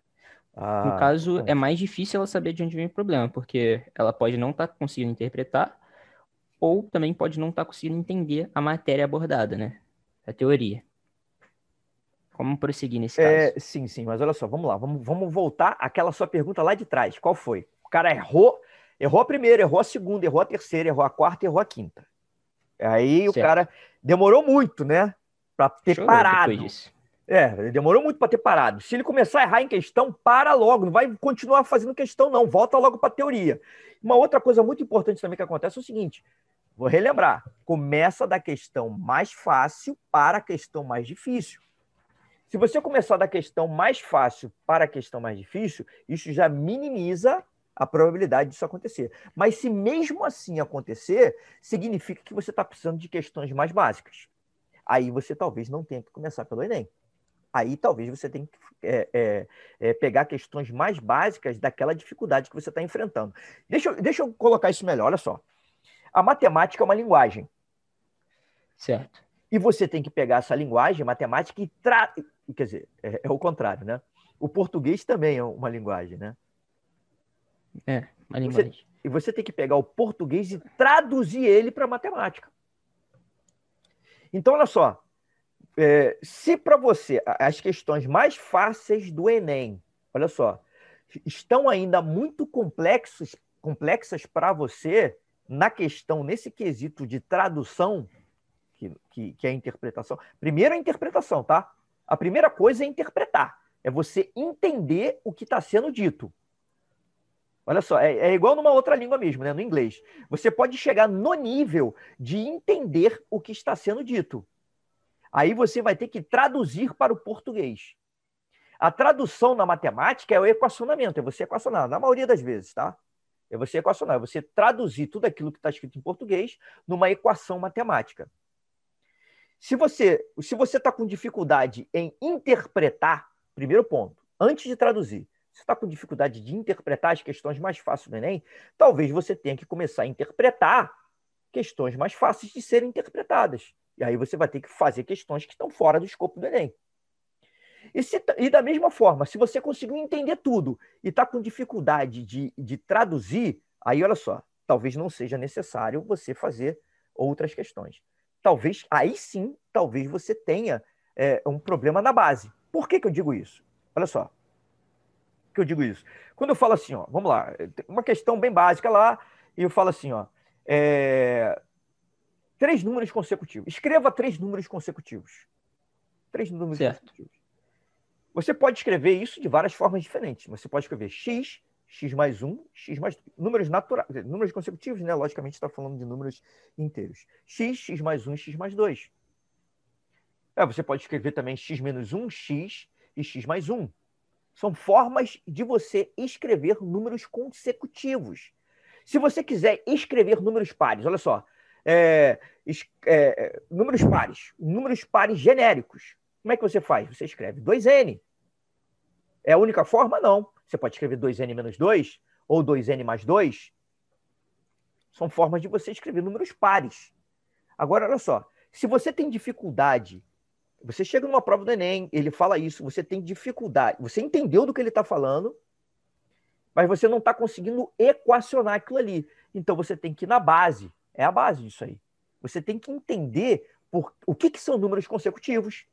ah, no caso, é mais difícil ela saber de onde vem o problema, porque ela pode não estar tá conseguindo interpretar, ou também pode não estar tá conseguindo entender a matéria abordada, né? A teoria. Como prosseguir nesse é, caso? sim, sim, mas olha só, vamos lá, vamos, vamos voltar àquela sua pergunta lá de trás. Qual foi? O cara errou, errou a primeira, errou a segunda, errou a terceira, errou a quarta, errou a quinta. Aí certo. o cara demorou muito, né? Para ter Chorou parado. É, demorou muito para ter parado. Se ele começar a errar em questão, para logo, não vai continuar fazendo questão, não. Volta logo para a teoria. Uma outra coisa muito importante também que acontece é o seguinte: vou relembrar, começa da questão mais fácil para a questão mais difícil. Se você começar da questão mais fácil para a questão mais difícil, isso já minimiza a probabilidade disso acontecer. Mas se mesmo assim acontecer, significa que você está precisando de questões mais básicas. Aí você talvez não tenha que começar pelo Enem. Aí talvez você tenha que é, é, é, pegar questões mais básicas daquela dificuldade que você está enfrentando. Deixa, deixa eu colocar isso melhor, olha só. A matemática é uma linguagem. Certo. E você tem que pegar essa linguagem matemática e tra quer dizer, é, é o contrário, né? O português também é uma linguagem, né? É, uma linguagem. Você, e você tem que pegar o português e traduzir ele para matemática. Então, olha só. É, se para você as questões mais fáceis do Enem, olha só, estão ainda muito complexos, complexas para você na questão, nesse quesito de tradução, que, que, que é a interpretação. Primeiro a interpretação, tá? A primeira coisa é interpretar, é você entender o que está sendo dito. Olha só, é, é, igual numa outra língua mesmo, né? No inglês. Você pode chegar no nível de entender o que está sendo dito. Aí você vai ter que traduzir para o português. A tradução na matemática é o equacionamento, é você equacionar, na maioria das vezes, tá? É você equacionar, é você traduzir tudo aquilo que está escrito em português numa equação matemática. Se você se você está com dificuldade em interpretar, primeiro ponto, antes de traduzir, você está com dificuldade de interpretar as questões mais fáceis do Enem, talvez você tenha que começar a interpretar questões mais fáceis de serem interpretadas. E aí você vai ter que fazer questões que estão fora do escopo do Enem. E, se, e da mesma forma, se você conseguiu entender tudo e está com dificuldade de, de traduzir, aí olha só, talvez não seja necessário você fazer outras questões. Talvez, aí sim, talvez você tenha é, um problema na base. Por que, que eu digo isso? Olha só, que eu digo isso? Quando eu falo assim, ó, vamos lá, uma questão bem básica lá, e eu falo assim, ó, é, três números consecutivos. Escreva três números consecutivos. Três números certo. consecutivos. Você pode escrever isso de várias formas diferentes. Você pode escrever x, x mais 1, x mais números naturais, números consecutivos, né? Logicamente está falando de números inteiros. x, x mais 1 e x mais 2. É, você pode escrever também x menos 1, x e x mais 1. São formas de você escrever números consecutivos. Se você quiser escrever números pares, olha só, é, é, números pares, números pares genéricos. Como é que você faz? Você escreve 2n. É a única forma? Não. Você pode escrever 2n menos 2 ou 2n mais 2. São formas de você escrever números pares. Agora, olha só. Se você tem dificuldade você chega numa prova do Enem, ele fala isso, você tem dificuldade, você entendeu do que ele está falando, mas você não está conseguindo equacionar aquilo ali. Então você tem que ir na base, é a base disso aí. Você tem que entender por, o que, que são números consecutivos.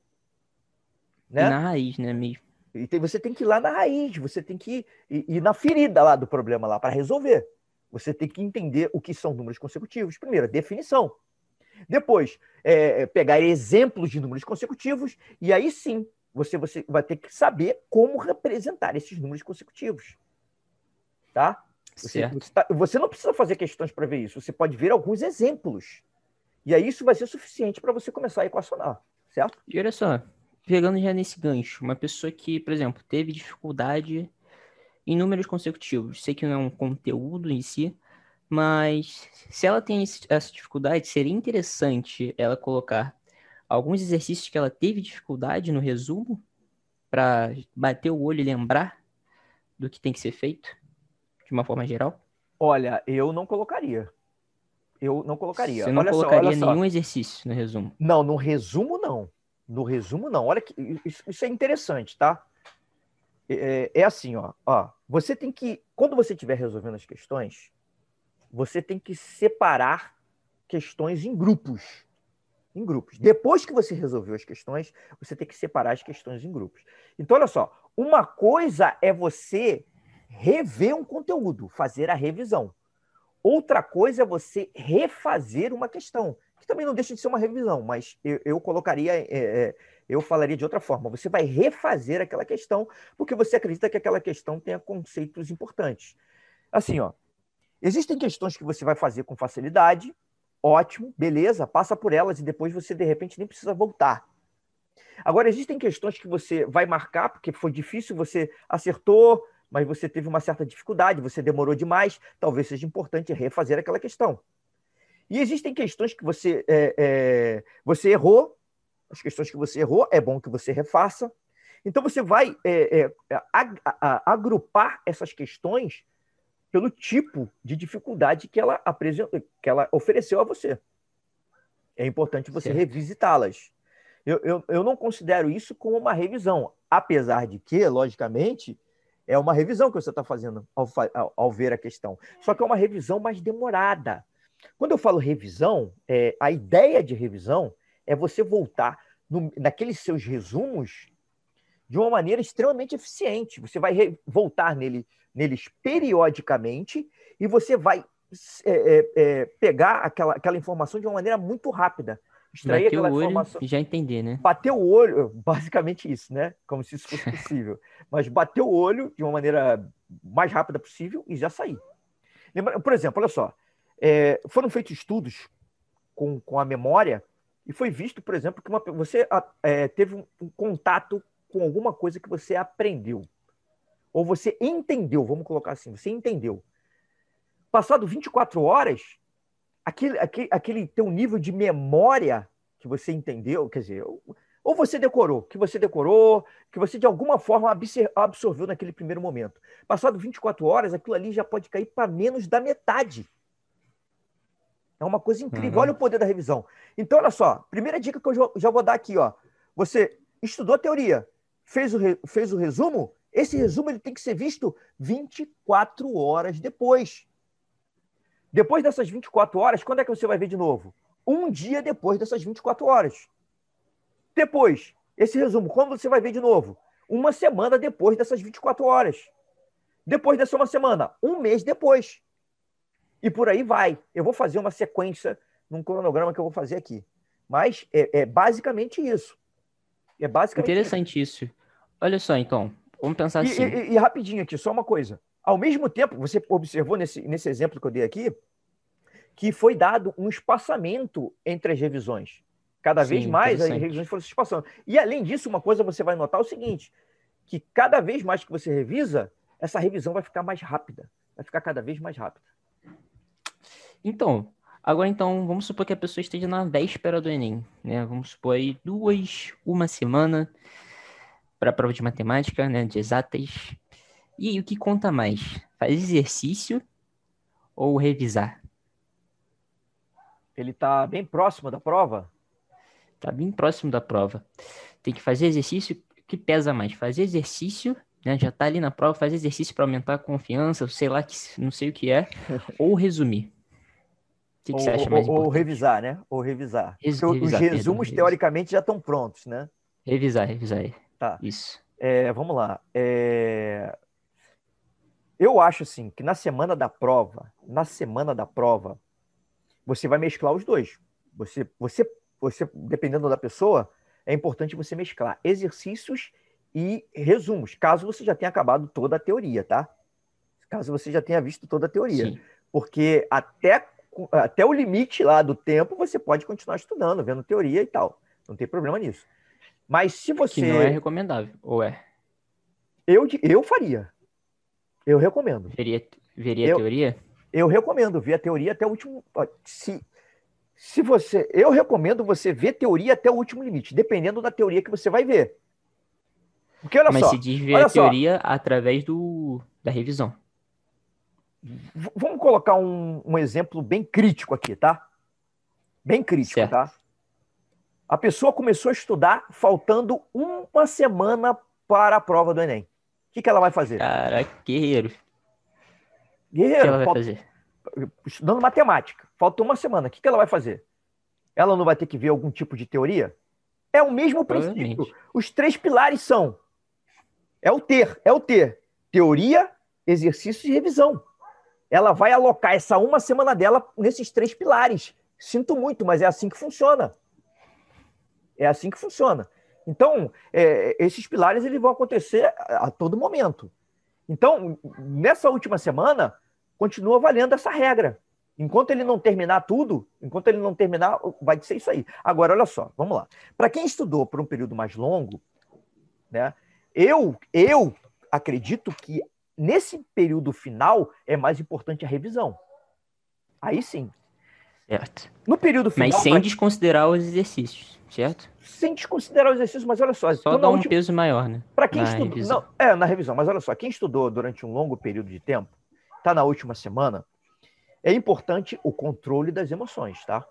Né? Na raiz, né, mesmo? E tem, você tem que ir lá na raiz, você tem que ir, ir na ferida lá do problema lá para resolver. Você tem que entender o que são números consecutivos. Primeiro, definição. Depois, é, é, pegar exemplos de números consecutivos, e aí sim você, você vai ter que saber como representar esses números consecutivos. Tá? Você, você, tá, você não precisa fazer questões para ver isso, você pode ver alguns exemplos. E aí isso vai ser suficiente para você começar a equacionar, certo? E olha só, pegando já nesse gancho, uma pessoa que, por exemplo, teve dificuldade em números consecutivos, sei que não é um conteúdo em si, mas se ela tem essa dificuldade, seria interessante ela colocar alguns exercícios que ela teve dificuldade no resumo para bater o olho e lembrar do que tem que ser feito de uma forma geral? Olha, eu não colocaria. Eu não colocaria. Você não olha colocaria só, nenhum só. exercício no resumo? Não, no resumo não. No resumo não. Olha que isso, isso é interessante, tá? É, é, assim, ó, ó. Você tem que, quando você estiver resolvendo as questões, você tem que separar questões em grupos. Em grupos. Depois que você resolveu as questões, você tem que separar as questões em grupos. Então, olha só, uma coisa é você rever um conteúdo, fazer a revisão. Outra coisa é você refazer uma questão, que também não deixa de ser uma revisão, mas eu, eu colocaria, é, é, eu falaria de outra forma. Você vai refazer aquela questão, porque você acredita que aquela questão tenha conceitos importantes. Assim, ó, Existem questões que você vai fazer com facilidade, ótimo, beleza, passa por elas e depois você, de repente, nem precisa voltar. Agora, existem questões que você vai marcar, porque foi difícil, você acertou, mas você teve uma certa dificuldade, você demorou demais, talvez seja importante refazer aquela questão. E existem questões que você, é, é, você errou, as questões que você errou, é bom que você refaça. Então, você vai é, é ag agrupar essas questões pelo tipo de dificuldade que ela, apresentou, que ela ofereceu a você. É importante você revisitá-las. Eu, eu, eu não considero isso como uma revisão, apesar de que, logicamente, é uma revisão que você está fazendo ao, ao, ao, ver a questão. Só que é uma revisão mais demorada. Quando eu falo revisão, é, a ideia de revisão é você voltar no, naqueles seus resumos de uma maneira extremamente eficiente. Você vai voltar nele neles periodicamente e você vai é, é, é, pegar aquela, aquela informação de uma maneira muito rápida. Extrair aquela o informação. e já entender, né? Bater o olho, basicamente isso, né? Como se isso fosse possível. Mas bater o olho de uma maneira mais rápida possível e já sair. Lembra, por exemplo, olha só, é, foram feitos estudos com, com a memória e foi visto, por exemplo, que uma, você é, teve um, um contato com alguma coisa que você aprendeu. Ou você entendeu, vamos colocar assim, você entendeu. Passado 24 horas, aquele, aquele, aquele teu nível de memória que você entendeu, quer dizer, ou você decorou, que você decorou, que você de alguma forma absorveu naquele primeiro momento. Passado 24 horas, aquilo ali já pode cair para menos da metade. É uma coisa incrível. Uhum. Olha o poder da revisão. Então, olha só, primeira dica que eu já vou dar aqui, ó. Você estudou a teoria, fez o, re... fez o resumo, esse resumo ele tem que ser visto 24 horas depois. Depois dessas 24 horas, quando é que você vai ver de novo? Um dia depois dessas 24 horas. Depois, esse resumo, quando você vai ver de novo? Uma semana depois dessas 24 horas. Depois dessa uma semana, um mês depois. E por aí vai. Eu vou fazer uma sequência num cronograma que eu vou fazer aqui. Mas é, é basicamente isso. É basicamente Interessante isso. isso. Olha só, então, vamos pensar e, assim. E, e, rapidinho aqui, só uma coisa. Ao mesmo tempo, você observou nesse, nesse exemplo que eu dei aqui, que foi dado um espaçamento entre as revisões. Cada Sim, vez mais as revisões foram se espaçando. E além disso, uma coisa você vai notar é o seguinte: que cada vez mais que você revisa, essa revisão vai ficar mais rápida. Vai ficar cada vez mais rápida. Então, agora então, vamos supor que a pessoa esteja na véspera do Enem, né? Vamos supor aí duas, uma semana para a prova de matemática, né? De exatas. E aí, o que conta mais? Fazer exercício ou revisar? Ele está bem próximo da prova? Está bem próximo da prova. Tem que fazer exercício. O que pesa mais? Fazer exercício, né? Já está ali na prova, fazer exercício para aumentar a confiança, sei lá, que, não sei o que é, ou resumir que, que ou, você acha mais ou, ou revisar, né? Ou revisar. Res, revisar os resumos, perdão, teoricamente, revisar. já estão prontos, né? Revisar, revisar. Tá. Isso. É, vamos lá. É... Eu acho, assim, que na semana da prova, na semana da prova, você vai mesclar os dois. Você, você, você dependendo da pessoa, é importante você mesclar exercícios e resumos, caso você já tenha acabado toda a teoria, tá? Caso você já tenha visto toda a teoria. Sim. Porque até até o limite lá do tempo, você pode continuar estudando, vendo teoria e tal. Não tem problema nisso. Mas se você. Que não é recomendável, ou é? Eu, eu faria. Eu recomendo. Veria, veria eu, a teoria? Eu recomendo ver a teoria até o último. Se, se você. Eu recomendo você ver teoria até o último limite, dependendo da teoria que você vai ver. Porque olha Mas só. Se diz ver a teoria só, através do, da revisão. Vamos colocar um, um, exemplo bem crítico aqui, tá? Bem crítico, certo. tá? A pessoa começou a estudar faltando uma semana para a prova do Enem. O que, que ela vai fazer? Cara, guerreiro. Guerreiro. Que ela vai falta... fazer? Estudando matemática. Falta uma semana. O que, que ela vai fazer? Ela não vai ter que ver algum tipo de teoria? É o mesmo princípio. Os três pilares são: é o ter, é o ter. Teoria, exercício e revisão ela vai alocar essa uma semana dela nesses três pilares. Sinto muito, mas é assim que funciona. É assim que funciona. Então, é, esses pilares eles vão acontecer a, a todo momento. Então, nessa última semana, continua valendo essa regra. Enquanto ele não terminar tudo, enquanto ele não terminar, vai ser isso aí. Agora, olha só, vamos lá. Para quem estudou por um período mais longo, né, eu, eu acredito que nesse período final é mais importante a revisão. Aí sim. Certo. No período final. Mas sem mas... desconsiderar os exercícios, certo? Sem desconsiderar os exercícios, mas olha só. Só dá um última... peso maior, né? Para quem na estudou. Revisão. Não, é, na revisão, mas olha só, quem estudou durante um longo período de tempo, está na última semana, é importante o controle das emoções, tá?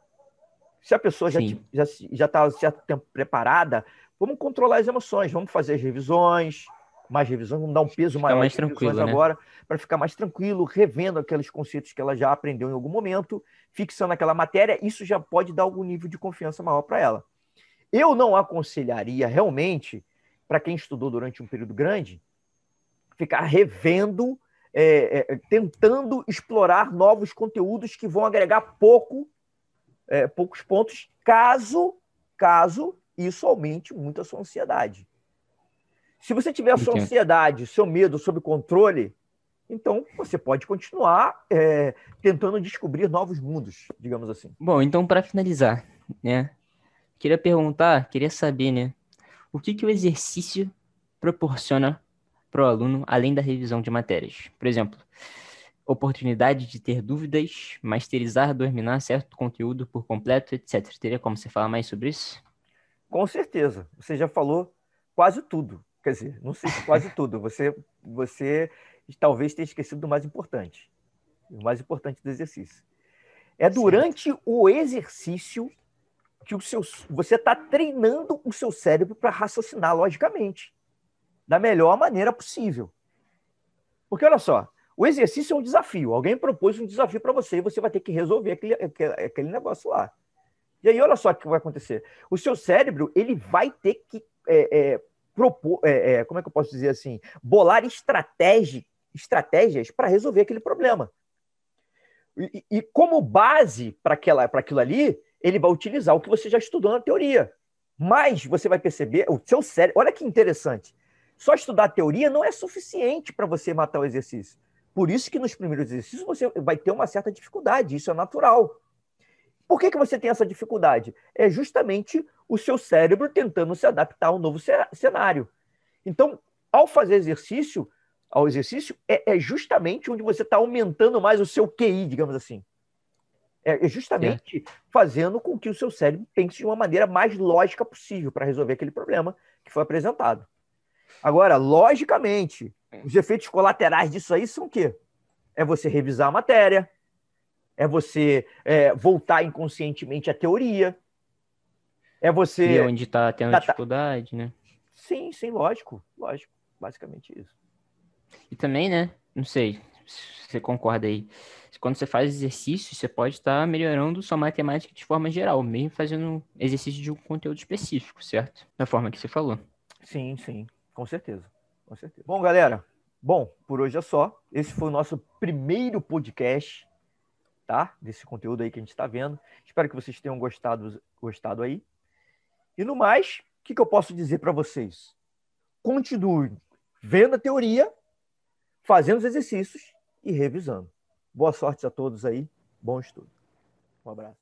Se a pessoa já está já, já tá certo tempo preparada, vamos controlar as emoções, vamos fazer as revisões, mais revisões, vamos dar um peso maior mais tranquilo, né? agora, para ficar mais tranquilo, revendo aqueles conceitos que ela já aprendeu em algum momento, fixando aquela matéria, isso já pode dar algum nível de confiança maior para ela. Eu não aconselharia realmente, para quem estudou durante um período grande, ficar revendo, é, é, tentando explorar novos conteúdos que vão agregar pouco, é, poucos pontos, caso, caso isso aumente muito a sua ansiedade. Se você tiver a sua ansiedade, seu medo sob controle, Então, você pode continuar é, tentando descobrir novos mundos, digamos assim. Bom, então, para finalizar, né? Queria perguntar, queria saber, né? O que, que o exercício proporciona para o aluno, além da revisão de matérias? Por exemplo, oportunidade de ter dúvidas, masterizar, dominar certo conteúdo por completo, etc. Teria como você falar mais sobre isso? Com certeza. Você já falou quase tudo. Quer dizer, não sei se quase tudo. Você, você talvez tenha esquecido do mais importante. O mais importante do exercício. É durante certo. o exercício que o seu, você está treinando o seu cérebro para raciocinar logicamente, da melhor maneira possível. Porque olha só, o exercício é um desafio. Alguém propôs um desafio para você e você vai ter que resolver aquele, aquele, aquele negócio lá. E aí, olha só o que vai acontecer. O seu cérebro ele vai ter que é, é, propor, é, é como é que eu posso dizer assim, bolar estratégia, estratégias para resolver aquele problema. E, e como base para aquilo ali, ele vai utilizar o que você já estudou na teoria. Mas você vai perceber, o seu cérebro, olha que interessante. Só estudar a teoria não é suficiente para você matar o exercício. Por isso que nos primeiros exercícios você vai ter uma certa dificuldade, isso é natural. Por que, que você tem essa dificuldade? É justamente o seu cérebro tentando se adaptar ao novo cenário. Então, ao fazer exercício, ao exercício, é, é justamente onde você está aumentando mais o seu QI, digamos assim. É, é justamente é. fazendo com que o seu cérebro pense de uma maneira mais lógica possível para resolver aquele problema que foi apresentado. Agora, logicamente, os efeitos colaterais disso aí são o quê? É você revisar a matéria, é você é, voltar inconscientemente à teoria, é você. E onde está tendo tá, dificuldade, né? Sim, sim, lógico, lógico. Basicamente isso. E também, né? Não sei se você concorda aí. Quando você faz exercício, você pode estar melhorando sua matemática de forma geral, mesmo fazendo exercício de um conteúdo específico, certo? Da forma que você falou. Sim, sim, com certeza. Com certeza. Bom, galera, bom, por hoje é só. Esse foi o nosso primeiro podcast tá? Desse conteúdo aí que a gente está vendo. Espero que vocês tenham gostado, gostado aí. E no mais, o que, que eu posso dizer para vocês? Continue vendo a teoria, fazendo os exercícios e revisando. Boa sorte a todos aí. Bom estudo. Um abraço.